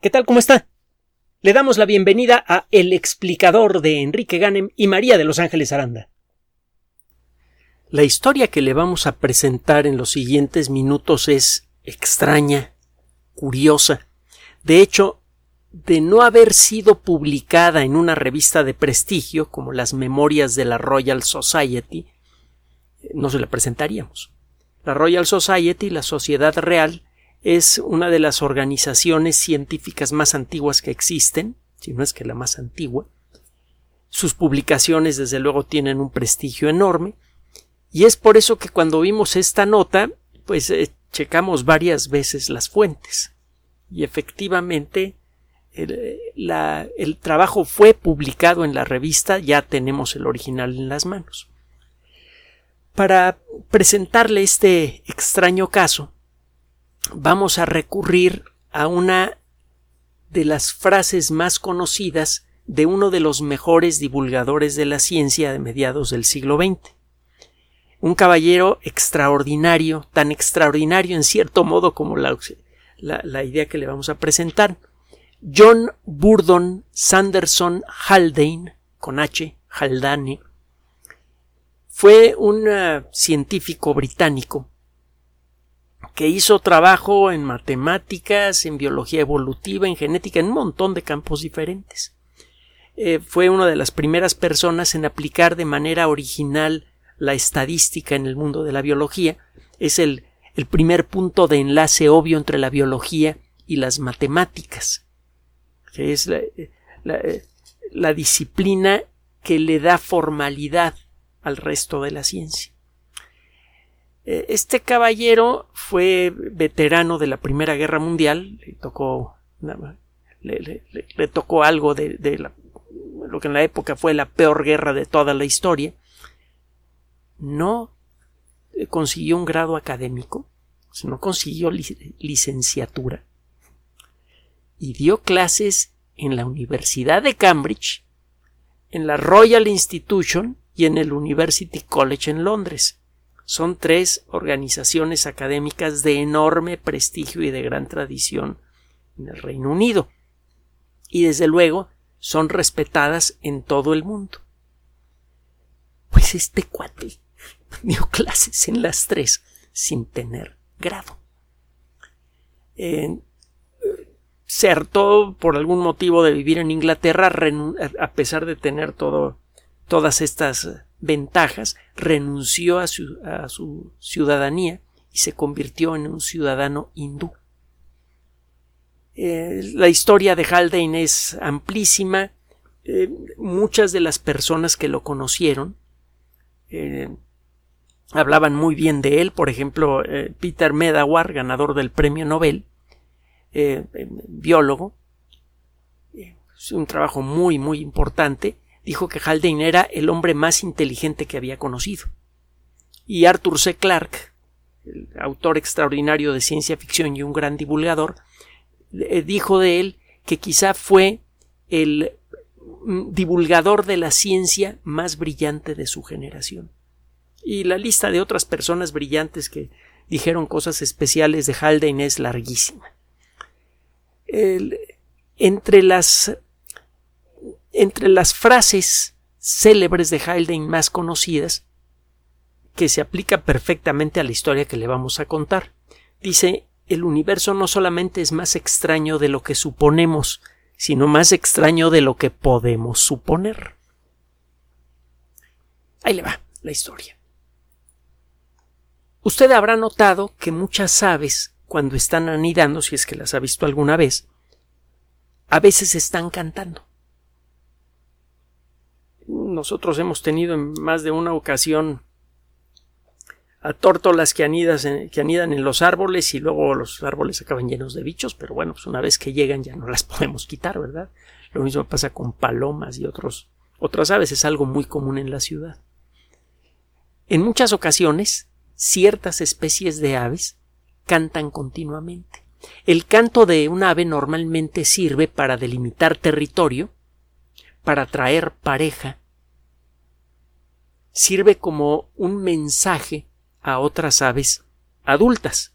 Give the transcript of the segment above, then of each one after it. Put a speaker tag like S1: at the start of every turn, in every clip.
S1: ¿Qué tal? ¿Cómo está? Le damos la bienvenida a El explicador de Enrique Ganem y María de Los Ángeles Aranda. La historia que le vamos a presentar en los siguientes minutos es extraña, curiosa. De hecho, de no haber sido publicada en una revista de prestigio como las Memorias de la Royal Society, no se la presentaríamos. La Royal Society, la Sociedad Real, es una de las organizaciones científicas más antiguas que existen, si no es que la más antigua. Sus publicaciones, desde luego, tienen un prestigio enorme, y es por eso que cuando vimos esta nota, pues eh, checamos varias veces las fuentes. Y efectivamente, el, el trabajo fue publicado en la revista, ya tenemos el original en las manos. Para presentarle este extraño caso, vamos a recurrir a una de las frases más conocidas de uno de los mejores divulgadores de la ciencia de mediados del siglo XX. Un caballero extraordinario, tan extraordinario en cierto modo como la, la, idea que le vamos a presentar. John Burdon Sanderson Haldane, con H, Haldane, fue un uh, científico británico que hizo trabajo en matemáticas, en biología evolutiva, en genética, en un montón de campos diferentes. Eh, fue una de las primeras personas en aplicar de manera original la estadística en el mundo de la biología. Es el, primer punto de enlace obvio entre la biología y las matemáticas, que es la disciplina que le da formalidad al resto de la ciencia. Eh, este caballero fue veterano de la Primera Guerra Mundial, le tocó, le, tocó algo de, lo que en la época fue la peor guerra de toda la historia. No consiguió un grado académico, no consiguió licenciatura y dio clases en la Universidad de Cambridge, en la Royal Institution y en el University College en Londres son tres organizaciones académicas de enorme prestigio y de gran tradición en el Reino Unido. Y desde luego son respetadas en todo el mundo. Pues este cuate dio clases en las tres sin tener grado. se hartó por algún motivo de vivir en Inglaterra a pesar de tener todo, todas estas ventajas, renunció a su, ciudadanía y se convirtió en un ciudadano hindú. Eh, la historia de Haldane es amplísima. Eh, muchas de las personas que lo conocieron eh, hablaban muy bien de él. Por ejemplo, Peter Medawar, ganador del premio Nobel, biólogo. Es un trabajo muy, muy importante dijo que Haldane era el hombre más inteligente que había conocido. Y Arthur C. Clarke, el autor extraordinario de ciencia ficción y un gran divulgador, eh, dijo de él que quizá fue el mm, divulgador de la ciencia más brillante de su generación. Y la lista de otras personas brillantes que dijeron cosas especiales de Haldane es larguísima. entre las entre las frases célebres de Haldane más conocidas, que se aplica perfectamente a la historia que le vamos a contar. Dice el universo no solamente es más extraño de lo que suponemos, sino más extraño de lo que podemos suponer. Ahí le va la historia. Usted habrá notado que muchas aves, cuando están anidando, si es que las ha visto alguna vez, a veces están cantando nosotros hemos tenido en más de una ocasión a tórtolas que, que anidan en los árboles y luego los árboles acaban llenos de bichos, pero bueno, pues una vez que llegan ya no las podemos quitar, ¿verdad? Lo mismo pasa con palomas y otros, otras aves, es algo muy común en la ciudad. En muchas ocasiones, ciertas especies de aves cantan continuamente. El canto de un ave normalmente sirve para delimitar territorio, para atraer pareja sirve como un mensaje a otras aves adultas.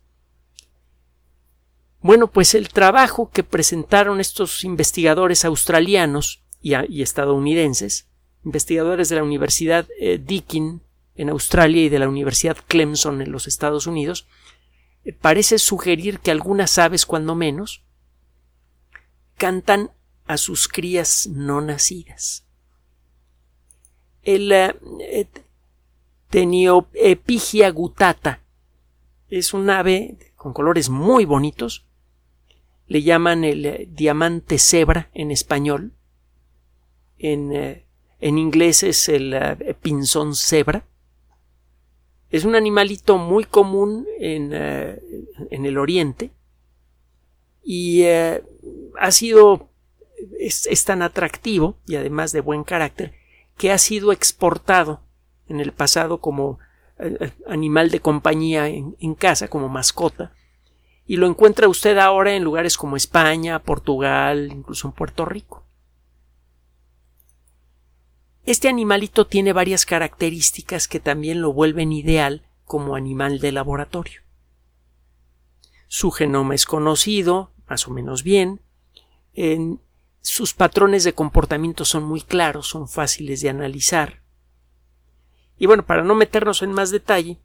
S1: Bueno, pues el trabajo que presentaron estos investigadores australianos y, estadounidenses, investigadores de la Universidad eh, Deakin en Australia y de la Universidad Clemson en los Estados Unidos, eh, parece sugerir que algunas aves, cuando menos, cantan a sus crías no nacidas. El eh, Tenioepigia gutata es un ave con colores muy bonitos. Le llaman el eh, diamante cebra en español. En, eh, en inglés es el eh, pinzón cebra. Es un animalito muy común en, en el oriente y ha sido es, tan atractivo y además de buen carácter que ha sido exportado en el pasado como eh, eh, animal de compañía en, casa, como mascota, y lo encuentra usted ahora en lugares como España, Portugal, incluso en Puerto Rico. Este animalito tiene varias características que también lo vuelven ideal como animal de laboratorio. Su genoma es conocido, más o menos bien, en, sus patrones de comportamiento son muy claros, son fáciles de analizar, y bueno, para no meternos en más detalle,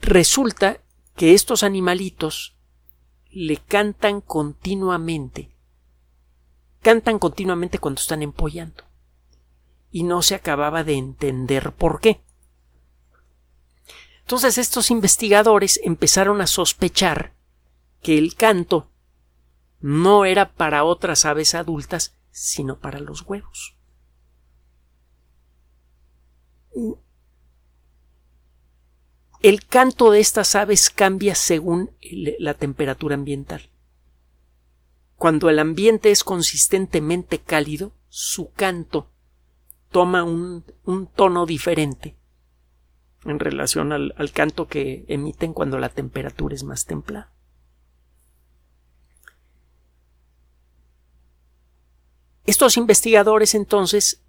S1: resulta que estos animalitos le cantan continuamente, cantan continuamente cuando están empollando. Y no se acababa de entender por qué. Entonces estos investigadores empezaron a sospechar que el canto no era para otras aves adultas, sino para los huevos. El canto de estas aves cambia según la temperatura ambiental. Cuando el ambiente es consistentemente cálido, su canto toma un, tono diferente en relación al, canto que emiten cuando la temperatura es más templada. Estos investigadores entonces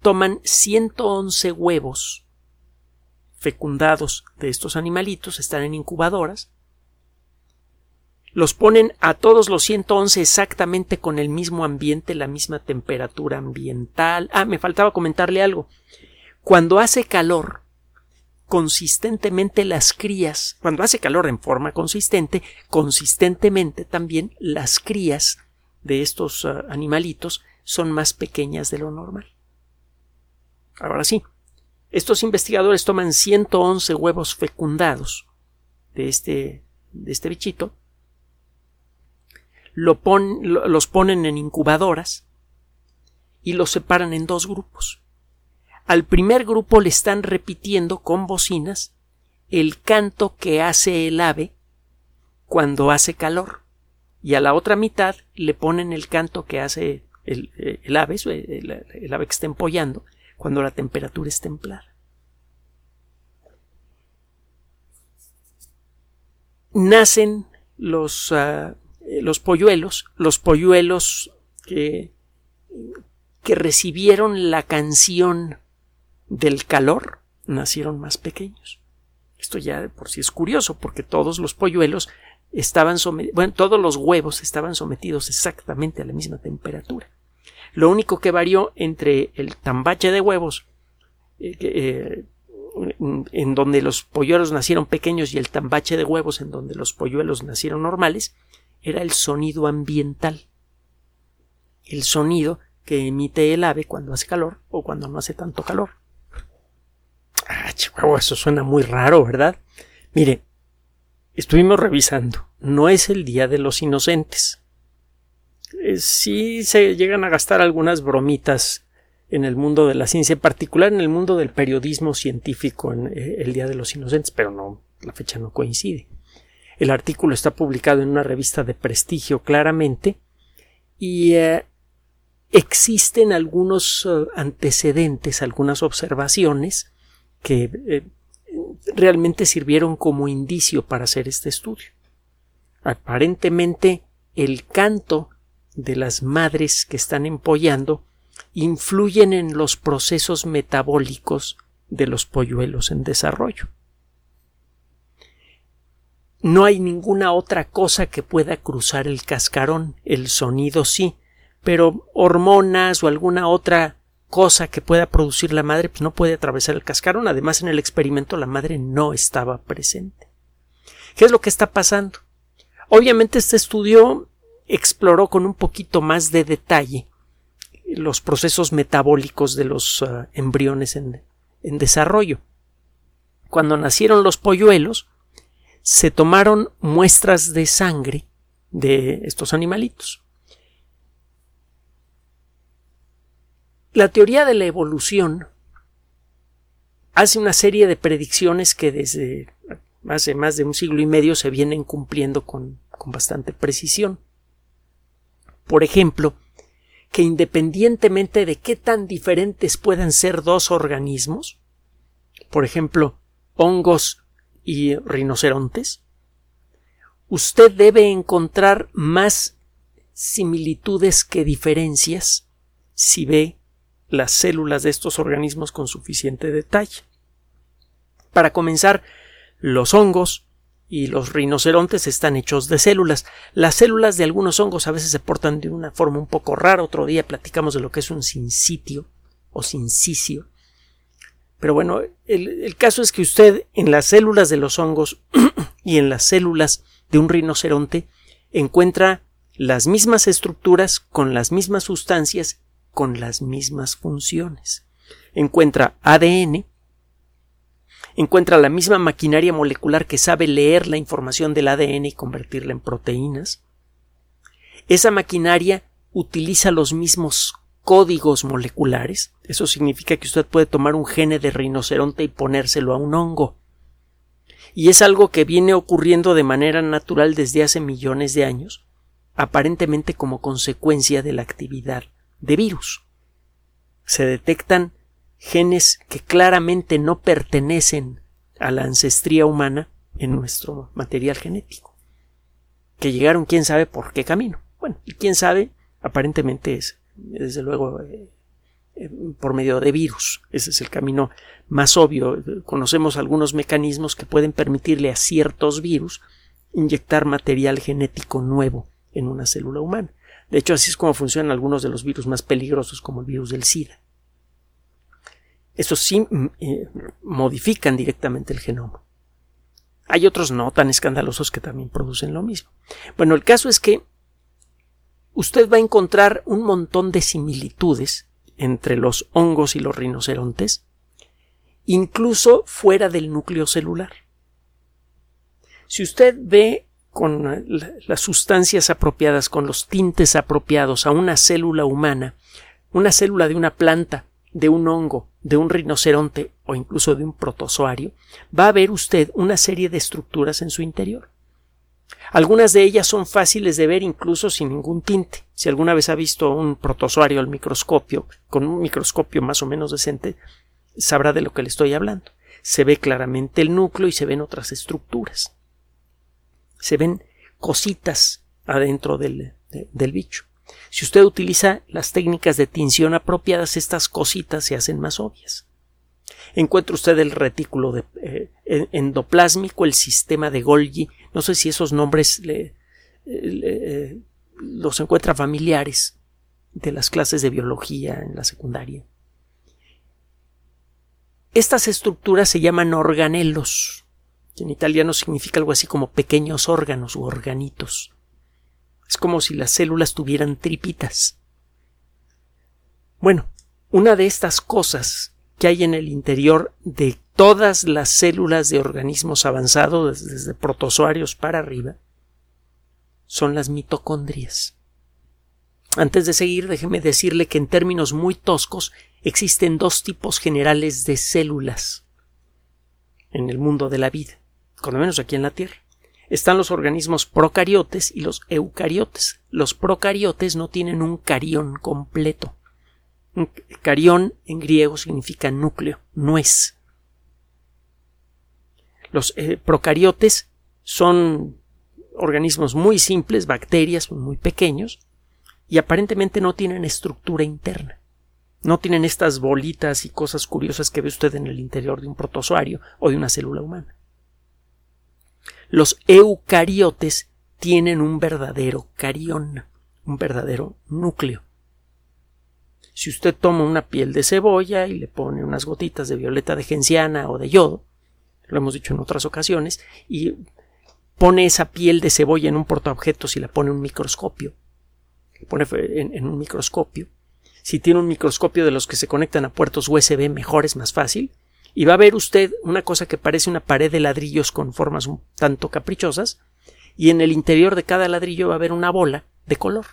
S1: toman 111 huevos fecundados de estos animalitos, están en incubadoras, los ponen a todos los 111 exactamente con el mismo ambiente, la misma temperatura ambiental. Ah, me faltaba comentarle algo. Cuando hace calor, consistentemente las crías, cuando hace calor en forma consistente, consistentemente también las crías de estos ah, animalitos son más pequeñas de lo normal. Ahora sí, estos investigadores toman 111 huevos fecundados de este, de este bichito, lo los ponen en incubadoras y los separan en dos grupos. Al primer grupo le están repitiendo con bocinas el canto que hace el ave cuando hace calor y a la otra mitad le ponen el canto que hace el, ave, el, el, ave que está empollando cuando la temperatura es templada. Nacen los, ah, los polluelos, los polluelos que, que recibieron la canción del calor, nacieron más pequeños. Esto ya por sí es curioso, porque todos los polluelos estaban bueno, todos los huevos estaban sometidos exactamente a la misma temperatura. Lo único que varió entre el tambache de huevos, eh, eh, en donde los polluelos nacieron pequeños y el tambache de huevos en donde los polluelos nacieron normales, era el sonido ambiental. El sonido que emite el ave cuando hace calor o cuando no hace tanto calor. Ah, chihuahua, eso suena muy raro, ¿verdad? Mire, estuvimos revisando. No es el Día de los Inocentes. Eh, sí se llegan a gastar algunas bromitas en el mundo de la ciencia, en particular en el mundo del periodismo científico en eh, el Día de los Inocentes, pero no, la fecha no coincide. El artículo está publicado en una revista de prestigio claramente y eh, existen algunos antecedentes, algunas observaciones que realmente sirvieron como indicio para hacer este estudio. Aparentemente el canto de las madres que están empollando influyen en los procesos metabólicos de los polluelos en desarrollo. no hay ninguna otra cosa que pueda cruzar el cascarón. El sonido sí, pero hormonas o alguna otra cosa que pueda producir la madre pues no puede atravesar el cascarón. Además, en el experimento la madre no estaba presente. ¿Qué es lo que está pasando? Obviamente este estudio exploró con un poquito más de detalle los procesos metabólicos de los ah, embriones en, en desarrollo. Cuando nacieron los polluelos, se tomaron muestras de sangre de estos animalitos. La teoría de la evolución hace una serie de predicciones que desde hace más de un siglo y medio se vienen cumpliendo con, con bastante precisión. Por ejemplo, que independientemente de qué tan diferentes puedan ser dos organismos, por ejemplo, hongos y rinocerontes, usted debe encontrar más similitudes que diferencias si ve las células de estos organismos con suficiente detalle. Para comenzar, los hongos y los rinocerontes están hechos de células. Las células de algunos hongos a veces se portan de una forma un poco rara. Otro día platicamos de lo que es un sincitio o sincicio. Pero bueno, el, caso es que usted en las células de los hongos y en las células de un rinoceronte encuentra las mismas estructuras con las mismas sustancias con las mismas funciones. Encuentra ADN, encuentra la misma maquinaria molecular que sabe leer la información del ADN y convertirla en proteínas. Esa maquinaria utiliza los mismos códigos moleculares. Eso significa que usted puede tomar un gene de rinoceronte y ponérselo a un hongo. Y es algo que viene ocurriendo de manera natural desde hace millones de años, aparentemente como consecuencia de la actividad de virus. Se detectan genes que claramente no pertenecen a la ancestría humana en nuestro material genético, que llegaron quién sabe por qué camino. Bueno, y quién sabe, aparentemente es, desde luego, eh, eh, por medio de virus. Ese es el camino más obvio. Conocemos algunos mecanismos que pueden permitirle a ciertos virus inyectar material genético nuevo en una célula humana. De hecho, así es como funcionan algunos de los virus más peligrosos, como el virus del SIDA. Estos sí mm, eh, modifican directamente el genoma. Hay otros no tan escandalosos que también producen lo mismo. Bueno, el caso es que usted va a encontrar un montón de similitudes entre los hongos y los rinocerontes, incluso fuera del núcleo celular. Si usted ve con las sustancias apropiadas, con los tintes apropiados a una célula humana, una célula de una planta, de un hongo, de un rinoceronte o incluso de un protozoario, va a ver usted una serie de estructuras en su interior. Algunas de ellas son fáciles de ver incluso sin ningún tinte. Si alguna vez ha visto un protozoario al microscopio, con un microscopio más o menos decente, sabrá de lo que le estoy hablando. Se ve claramente el núcleo y se ven otras estructuras. Se ven cositas adentro del, del bicho. Si usted utiliza las técnicas de tinción apropiadas, estas cositas se hacen más obvias. Encuentra usted el retículo de, eh, endoplásmico, el sistema de Golgi. No sé si esos nombres le, eh, los encuentra familiares de las clases de biología en la secundaria. Estas estructuras se llaman organelos, que en italiano significa algo así como pequeños órganos u organitos. Es como si las células tuvieran tripitas. Bueno, una de estas cosas que hay en el interior de todas las células de organismos avanzados, desde protozoarios para arriba, son las mitocondrias. Antes de seguir, déjeme decirle que en términos muy toscos existen dos tipos generales de células en el mundo de la vida, cuando menos aquí en la Tierra están los organismos procariotes y los eucariotes. Los procariotes no tienen un carión completo. Un carión en griego significa núcleo, nuez. Los eh, procariotes son organismos muy simples, bacterias muy pequeños, y aparentemente no tienen estructura interna. No tienen estas bolitas y cosas curiosas que ve usted en el interior de un protozoario o de una célula humana. Los eucariotes tienen un verdadero carión, un verdadero núcleo. Si usted toma una piel de cebolla y le pone unas gotitas de violeta de genciana o de yodo, lo hemos dicho en otras ocasiones, y pone esa piel de cebolla en un portaobjetos y la pone en un microscopio, pone en, un microscopio. Si tiene un microscopio de los que se conectan a puertos USB, mejor es más fácil. Y va a ver usted una cosa que parece una pared de ladrillos con formas un tanto caprichosas, y en el interior de cada ladrillo va a haber una bola de color.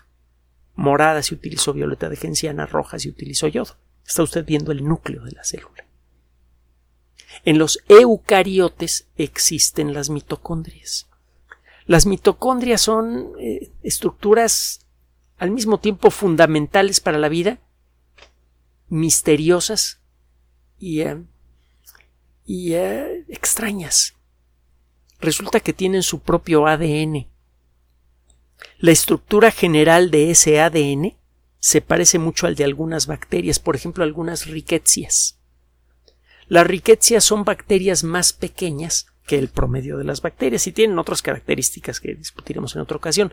S1: Morada si utilizó violeta de genciana, roja si utilizó yodo. Está usted viendo el núcleo de la célula. En los eucariotes existen las mitocondrias. Las mitocondrias son eh, estructuras al mismo tiempo fundamentales para la vida, misteriosas y, eh, y eh, extrañas resulta que tienen su propio ADN. La estructura general de ese ADN se parece mucho al de algunas bacterias, por ejemplo, algunas riquecias. Las riquecias son bacterias más pequeñas que el promedio de las bacterias y tienen otras características que discutiremos en otra ocasión.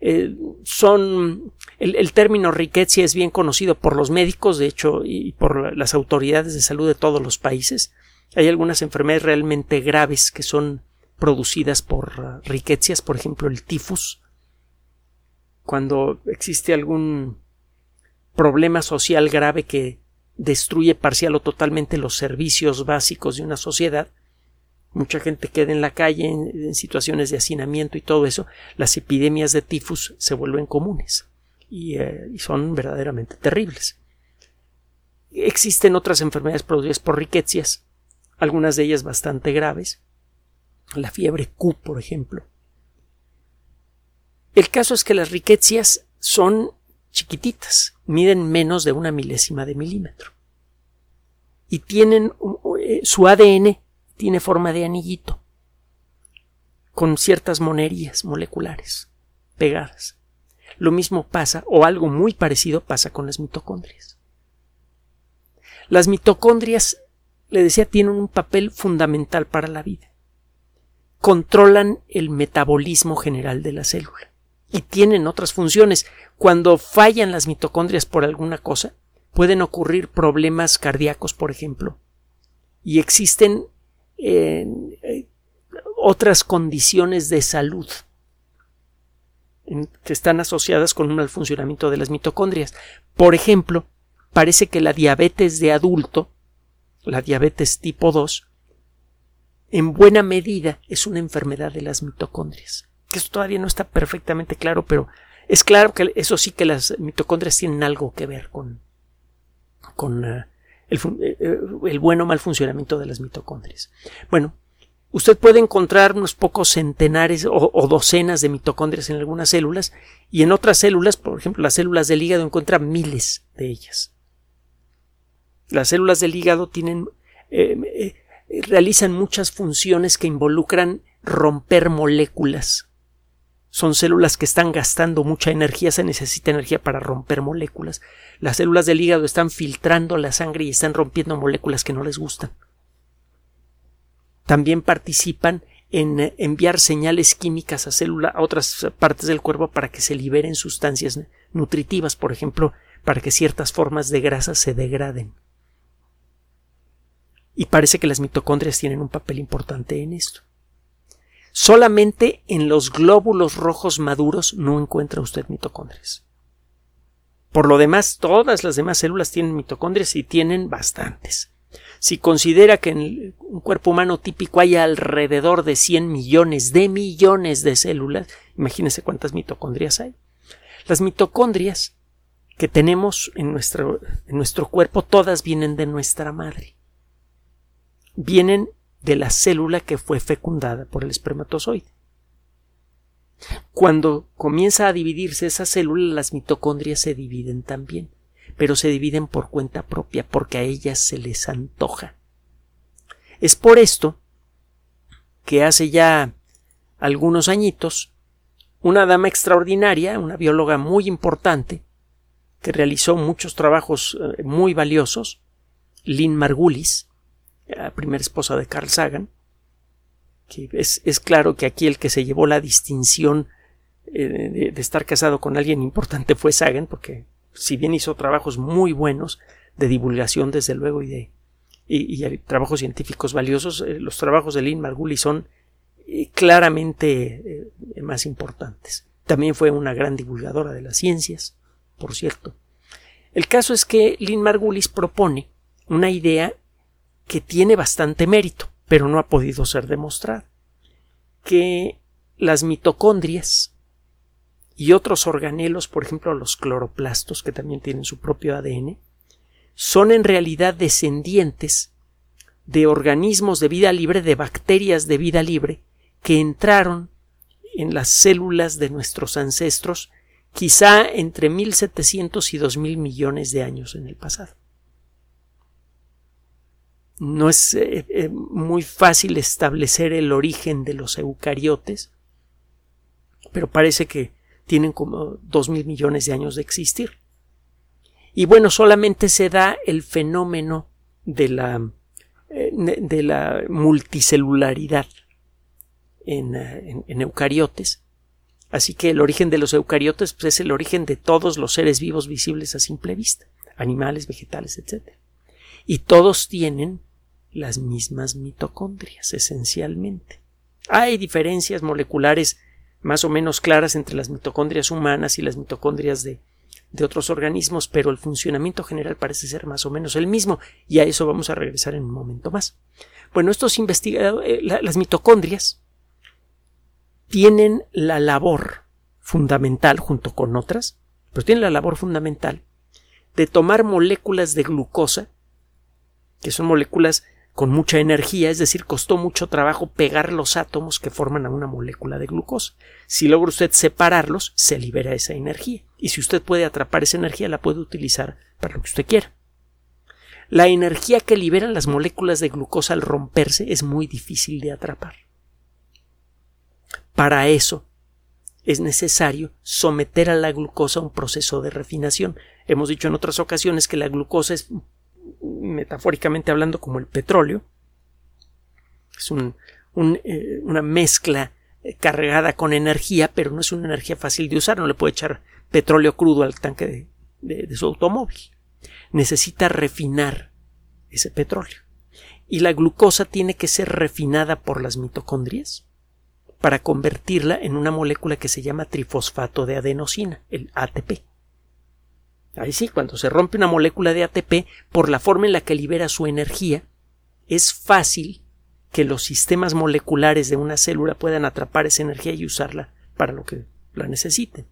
S1: Eh, son el, el, término riquezia es bien conocido por los médicos, de hecho, y por las autoridades de salud de todos los países. Hay algunas enfermedades realmente graves que son producidas por uh, riquecias, por ejemplo el tifus. Cuando existe algún problema social grave que destruye parcial o totalmente los servicios básicos de una sociedad, mucha gente queda en la calle en, situaciones de hacinamiento y todo eso, las epidemias de tifus se vuelven comunes y, eh, y son verdaderamente terribles. Existen otras enfermedades producidas por riquecias, algunas de ellas bastante graves, la fiebre Q, por ejemplo. El caso es que las riquecias son chiquititas, miden menos de una milésima de milímetro. Y tienen eh, su ADN tiene forma de anillito, con ciertas monerías moleculares pegadas. Lo mismo pasa, o algo muy parecido pasa con las mitocondrias. Las mitocondrias, le decía, tienen un papel fundamental para la vida controlan el metabolismo general de la célula y tienen otras funciones. Cuando fallan las mitocondrias por alguna cosa, pueden ocurrir problemas cardíacos, por ejemplo, y existen eh, otras condiciones de salud que están asociadas con un mal funcionamiento de las mitocondrias. Por ejemplo, parece que la diabetes de adulto, la diabetes tipo 2, en buena medida es una enfermedad de las mitocondrias. Eso todavía no está perfectamente claro, pero es claro que eso sí que las mitocondrias tienen algo que ver con, con uh, el, eh, eh, el, buen o mal funcionamiento de las mitocondrias. Bueno, usted puede encontrar unos pocos centenares o, o, docenas de mitocondrias en algunas células y en otras células, por ejemplo, las células del hígado encuentra miles de ellas. Las células del hígado tienen eh, realizan muchas funciones que involucran romper moléculas. Son células que están gastando mucha energía, se necesita energía para romper moléculas. Las células del hígado están filtrando la sangre y están rompiendo moléculas que no les gustan. También participan en enviar señales químicas a células a otras partes del cuerpo para que se liberen sustancias nutritivas, por ejemplo, para que ciertas formas de grasa se degraden y parece que las mitocondrias tienen un papel importante en esto. Solamente en los glóbulos rojos maduros no encuentra usted mitocondrias. Por lo demás, todas las demás células tienen mitocondrias y tienen bastantes. Si considera que en un cuerpo humano típico hay alrededor de 100 millones de millones de células, imagínese cuántas mitocondrias hay. Las mitocondrias que tenemos en nuestro, en nuestro cuerpo todas vienen de nuestra madre vienen de la célula que fue fecundada por el espermatozoide. Cuando comienza a dividirse esa célula, las mitocondrias se dividen también, pero se dividen por cuenta propia, porque a ellas se les antoja. Es por esto que hace ya algunos añitos, una dama extraordinaria, una bióloga muy importante, que realizó muchos trabajos eh, muy valiosos, Lynn Margulis, la primera esposa de Carl Sagan, es, es, claro que aquí el que se llevó la distinción eh, de, estar casado con alguien importante fue Sagan, porque si bien hizo trabajos muy buenos de divulgación, desde luego, y de y, trabajos científicos valiosos, eh, los trabajos de Lynn Margulis son eh, claramente más importantes. También fue una gran divulgadora de las ciencias, por cierto. El caso es que Lynn Margulis propone una idea que tiene bastante mérito, pero no ha podido ser demostrada, que las mitocondrias y otros organelos, por ejemplo los cloroplastos, que también tienen su propio ADN, son en realidad descendientes de organismos de vida libre, de bacterias de vida libre, que entraron en las células de nuestros ancestros quizá entre 1700 y 2000 millones de años en el pasado. No es eh, eh, muy fácil establecer el origen de los eucariotes, pero parece que tienen como dos mil millones de años de existir. Y bueno, solamente se da el fenómeno de la, eh, de la multicelularidad en, en, eucariotes. Así que el origen de los eucariotes pues, es el origen de todos los seres vivos visibles a simple vista, animales, vegetales, etc. Y todos tienen las mismas mitocondrias, esencialmente. Hay diferencias moleculares más o menos claras entre las mitocondrias humanas y las mitocondrias de, de otros organismos, pero el funcionamiento general parece ser más o menos el mismo, y a eso vamos a regresar en un momento más. Bueno, estos investigadores, eh, las mitocondrias tienen la labor fundamental, junto con otras, pero tienen la labor fundamental de tomar moléculas de glucosa, que son moléculas con mucha energía, es decir, costó mucho trabajo pegar los átomos que forman a una molécula de glucosa. Si logra usted separarlos, se libera esa energía. Y si usted puede atrapar esa energía, la puede utilizar para lo que usted quiera. La energía que liberan las moléculas de glucosa al romperse es muy difícil de atrapar. Para eso es necesario someter a la glucosa a un proceso de refinación. Hemos dicho en otras ocasiones que la glucosa es metafóricamente hablando, como el petróleo. Es eh, una mezcla eh, cargada con energía, pero no es una energía fácil de usar. No le puede echar petróleo crudo al tanque de su automóvil. Necesita refinar ese petróleo. Y la glucosa tiene que ser refinada por las mitocondrias para convertirla en una molécula que se llama trifosfato de adenosina, el ATP. Ahí sí, cuando se rompe una molécula de ATP, por la forma en la que libera su energía, es fácil que los sistemas moleculares de una célula puedan atrapar esa energía y usarla para lo que la necesiten.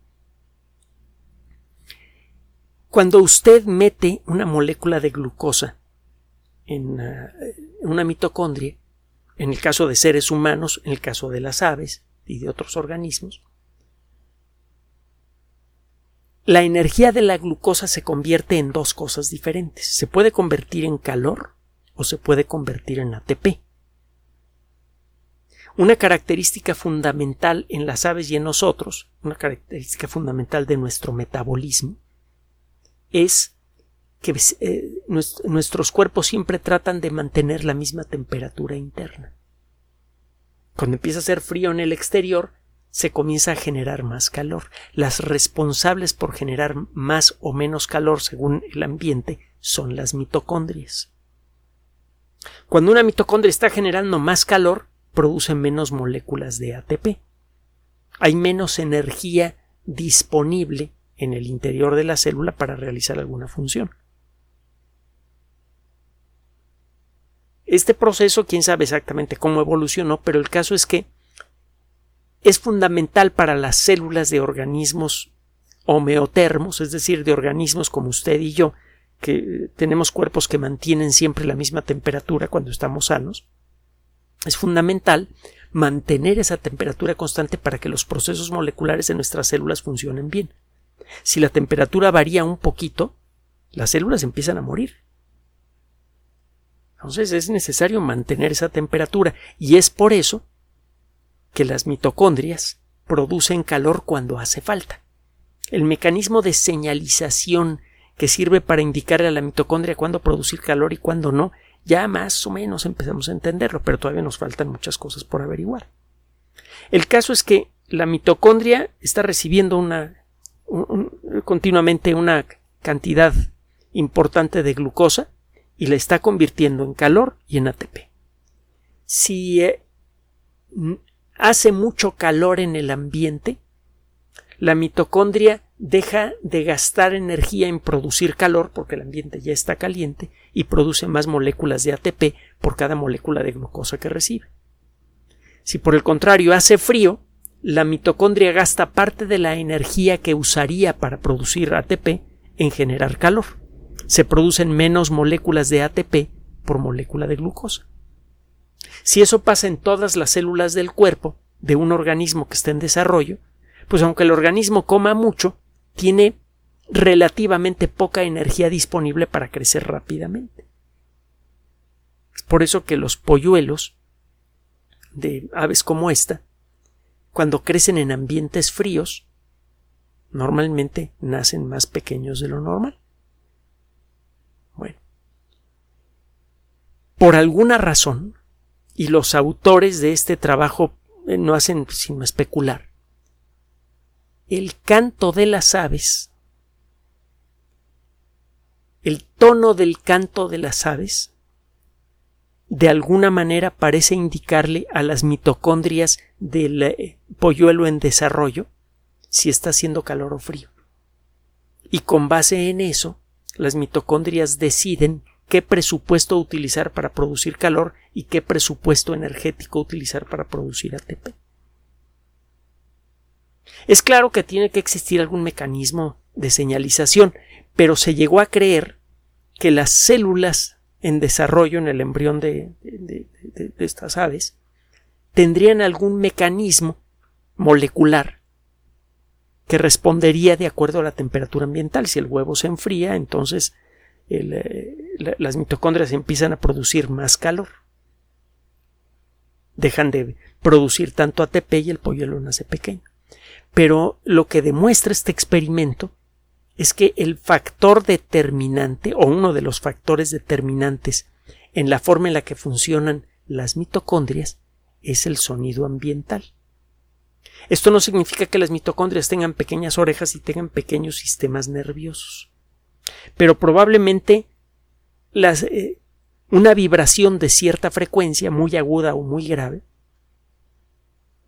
S1: Cuando usted mete una molécula de glucosa en eh, una mitocondria, en el caso de seres humanos, en el caso de las aves y de otros organismos, la energía de la glucosa se convierte en dos cosas diferentes. Se puede convertir en calor o se puede convertir en ATP. Una característica fundamental en las aves y en nosotros, una característica fundamental de nuestro metabolismo, es que eh, nuestros cuerpos siempre tratan de mantener la misma temperatura interna. Cuando empieza a hacer frío en el exterior, se comienza a generar más calor. Las responsables por generar más o menos calor según el ambiente son las mitocondrias. Cuando una mitocondria está generando más calor, produce menos moléculas de ATP. Hay menos energía disponible en el interior de la célula para realizar alguna función. Este proceso, quién sabe exactamente cómo evolucionó, pero el caso es que es fundamental para las células de organismos homeotermos, es decir, de organismos como usted y yo, que tenemos cuerpos que mantienen siempre la misma temperatura cuando estamos sanos. Es fundamental mantener esa temperatura constante para que los procesos moleculares de nuestras células funcionen bien. Si la temperatura varía un poquito, las células empiezan a morir. Entonces es necesario mantener esa temperatura y es por eso que las mitocondrias producen calor cuando hace falta. El mecanismo de señalización que sirve para indicarle a la mitocondria cuándo producir calor y cuándo no, Ya más o menos empezamos a entenderlo, pero todavía nos faltan muchas cosas por averiguar. El caso es que la mitocondria está recibiendo una continuamente una cantidad importante de glucosa y la está convirtiendo en calor y en ATP. Si eh, hace mucho calor en el ambiente, la mitocondria deja de gastar energía en producir calor porque el ambiente ya está caliente y produce más moléculas de ATP por cada molécula de glucosa que recibe. Si por el contrario hace frío, la mitocondria gasta parte de la energía que usaría para producir ATP en generar calor. Se producen menos moléculas de ATP por molécula de glucosa. Si eso pasa en todas las células del cuerpo de un organismo que está en desarrollo, pues aunque el organismo coma mucho, tiene relativamente poca energía disponible para crecer rápidamente. Es por eso que los polluelos de aves como esta, cuando crecen en ambientes fríos, normalmente nacen más pequeños de lo normal. Bueno, por alguna razón, y los autores de este trabajo eh, no hacen sino especular, el canto de las aves, el tono del canto de las aves, de alguna manera parece indicarle a las mitocondrias del eh, polluelo en desarrollo si está haciendo calor o frío. Y con base en eso, las mitocondrias deciden qué presupuesto utilizar para producir calor y qué presupuesto energético utilizar para producir ATP. Es claro que tiene que existir algún mecanismo de señalización, pero se llegó a creer que las células en desarrollo en el embrión de, estas aves tendrían algún mecanismo molecular que respondería de acuerdo a la temperatura ambiental. Si el huevo se enfría, entonces las mitocondrias empiezan a producir más calor. Dejan de producir tanto ATP y el polluelo nace pequeño. Pero lo que demuestra este experimento es que el factor determinante o uno de los factores determinantes en la forma en la que funcionan las mitocondrias es el sonido ambiental. Esto no significa que las mitocondrias tengan pequeñas orejas y tengan pequeños sistemas nerviosos. Pero probablemente eh, una vibración de cierta frecuencia, muy aguda o muy grave,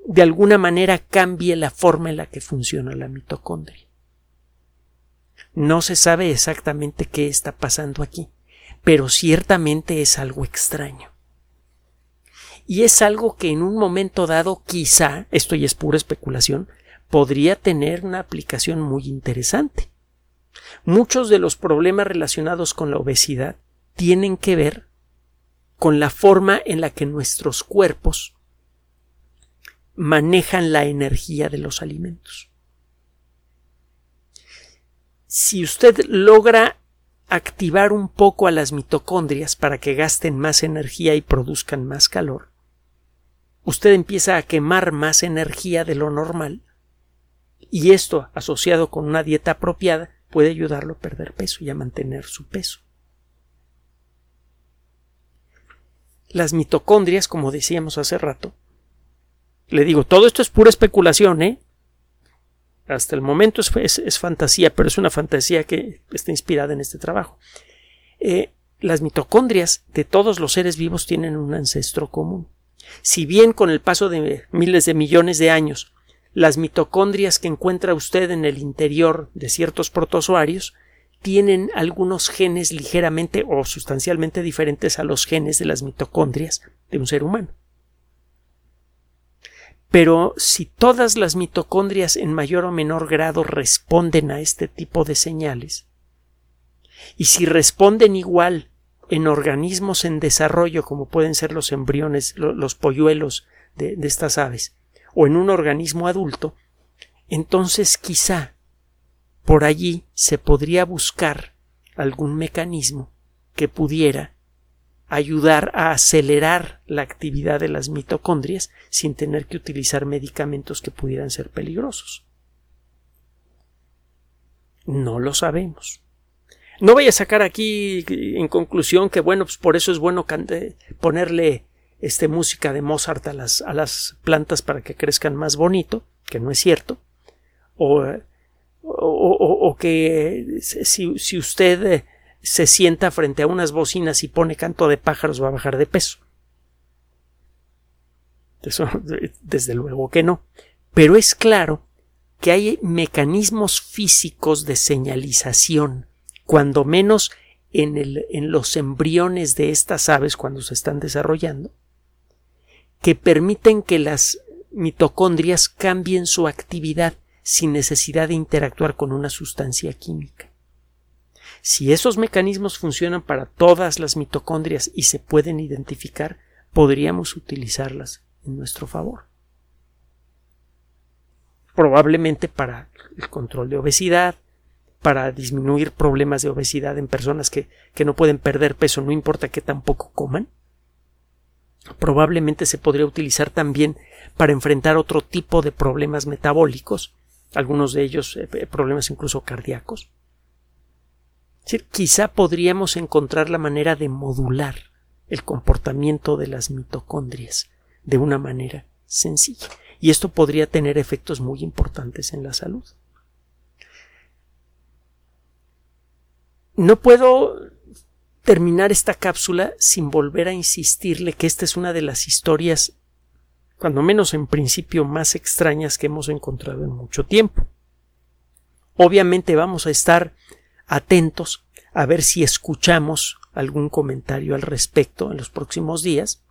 S1: de alguna manera cambie la forma en la que funciona la mitocondria. No se sabe exactamente qué está pasando aquí, pero ciertamente es algo extraño y es algo que en un momento dado quizá, esto ya es pura especulación, podría tener una aplicación muy interesante. Muchos de los problemas relacionados con la obesidad tienen que ver con la forma en la que nuestros cuerpos manejan la energía de los alimentos. Si usted logra activar un poco a las mitocondrias para que gasten más energía y produzcan más calor, usted empieza a quemar más energía de lo normal y esto, asociado con una dieta apropiada, puede ayudarlo a perder peso y a mantener su peso. Las mitocondrias, como decíamos hace rato, le digo, todo esto es pura especulación, ¿eh? Hasta el momento es, fantasía, pero es una fantasía que está inspirada en este trabajo. Eh, las mitocondrias de todos los seres vivos tienen un ancestro común. Si bien con el paso de miles de millones de años las mitocondrias que encuentra usted en el interior de ciertos protozoarios tienen algunos genes ligeramente o sustancialmente diferentes a los genes de las mitocondrias de un ser humano. Pero si todas las mitocondrias en mayor o menor grado responden a este tipo de señales, y si responden igual en organismos en desarrollo como pueden ser los embriones, los polluelos de, de estas aves, o en un organismo adulto, entonces quizá por allí se podría buscar algún mecanismo que pudiera ayudar a acelerar la actividad de las mitocondrias sin tener que utilizar medicamentos que pudieran ser peligrosos. No lo sabemos. No voy a sacar aquí en conclusión que bueno, pues por eso es bueno ponerle este, música de Mozart a las, a las plantas para que crezcan más bonito, que no es cierto. O, o, que si, si usted se sienta frente a unas bocinas y pone canto de pájaros va a bajar de peso. Eso, desde luego que no. Pero es claro que hay mecanismos físicos de señalización, cuando menos en, el, en los embriones de estas aves cuando se están desarrollando, que permiten que las mitocondrias cambien su actividad sin necesidad de interactuar con una sustancia química. Si esos mecanismos funcionan para todas las mitocondrias y se pueden identificar, podríamos utilizarlas en nuestro favor. Probablemente para el control de obesidad, para disminuir problemas de obesidad en personas que, que no pueden perder peso, no importa que tampoco coman. Probablemente se podría utilizar también para enfrentar otro tipo de problemas metabólicos, algunos de ellos eh, problemas incluso cardíacos. quizá podríamos encontrar la manera de modular el comportamiento de las mitocondrias de una manera sencilla. Y esto podría tener efectos muy importantes en la salud. No puedo terminar esta cápsula sin volver a insistirle que esta es una de las historias, cuando menos en principio, más extrañas que hemos encontrado en mucho tiempo. Obviamente vamos a estar atentos a ver si escuchamos algún comentario al respecto en los próximos días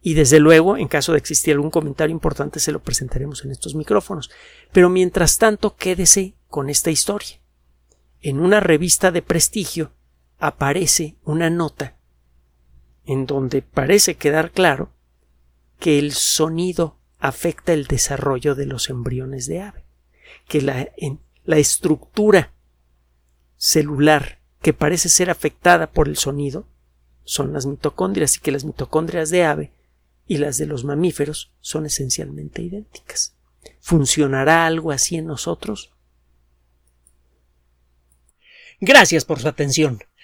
S1: y desde luego, en caso de existir algún comentario importante, se lo presentaremos en estos micrófonos. Pero mientras tanto, quédese con esta historia. En una revista de prestigio aparece una nota en donde parece quedar claro que el sonido afecta el desarrollo de los embriones de ave, que la, estructura celular que parece ser afectada por el sonido son las mitocondrias y que las mitocondrias de ave y las de los mamíferos son esencialmente idénticas. ¿Funcionará algo así en nosotros? Gracias por su atención.